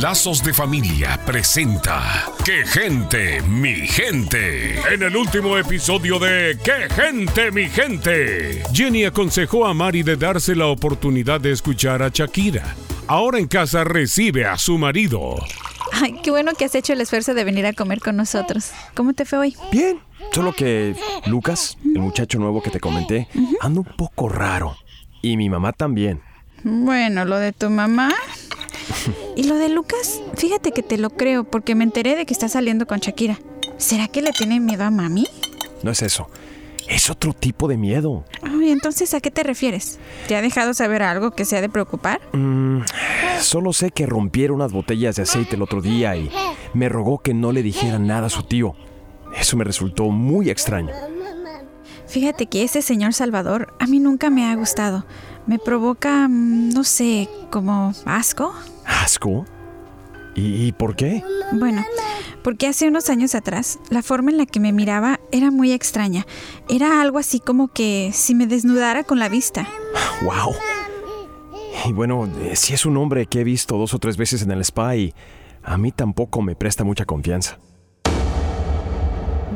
Lazos de Familia presenta ¡Qué gente, mi gente! En el último episodio de ¡Qué gente, mi gente! Jenny aconsejó a Mari de darse la oportunidad de escuchar a Shakira. Ahora en casa recibe a su marido. Ay, qué bueno que has hecho el esfuerzo de venir a comer con nosotros. ¿Cómo te fue hoy? Bien, solo que Lucas, el muchacho nuevo que te comenté, anda un poco raro. Y mi mamá también. Bueno, lo de tu mamá y lo de Lucas, fíjate que te lo creo porque me enteré de que está saliendo con Shakira. ¿Será que le tiene miedo a mami? No es eso. Es otro tipo de miedo. Ay, entonces, ¿a qué te refieres? ¿Te ha dejado saber algo que sea de preocupar? Mm, solo sé que rompieron unas botellas de aceite el otro día y me rogó que no le dijera nada a su tío. Eso me resultó muy extraño. Fíjate que ese señor Salvador a mí nunca me ha gustado. Me provoca, mm, no sé, como asco. ¿Asco? ¿Y, por qué? Bueno, porque hace unos años atrás la forma en la que me miraba era muy extraña. Era algo así como que si me desnudara con la vista. ¡Wow! Y bueno, eh, si es un hombre que he visto dos o tres veces en el spa y a mí tampoco me presta mucha confianza.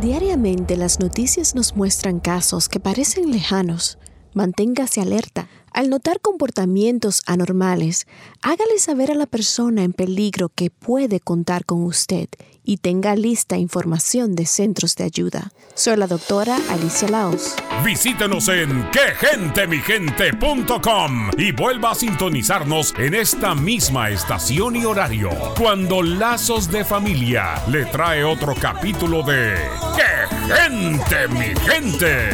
Diariamente las noticias nos muestran casos que parecen lejanos. Manténgase alerta. Al notar comportamientos anormales, hágale saber a la persona en peligro que puede contar con usted y tenga lista información de centros de ayuda. Soy la doctora Alicia Laos. Visítenos en quegentemigente.com y vuelva a sintonizarnos en esta misma estación y horario cuando Lazos de Familia le trae otro capítulo de ¡Qué gente, mi gente!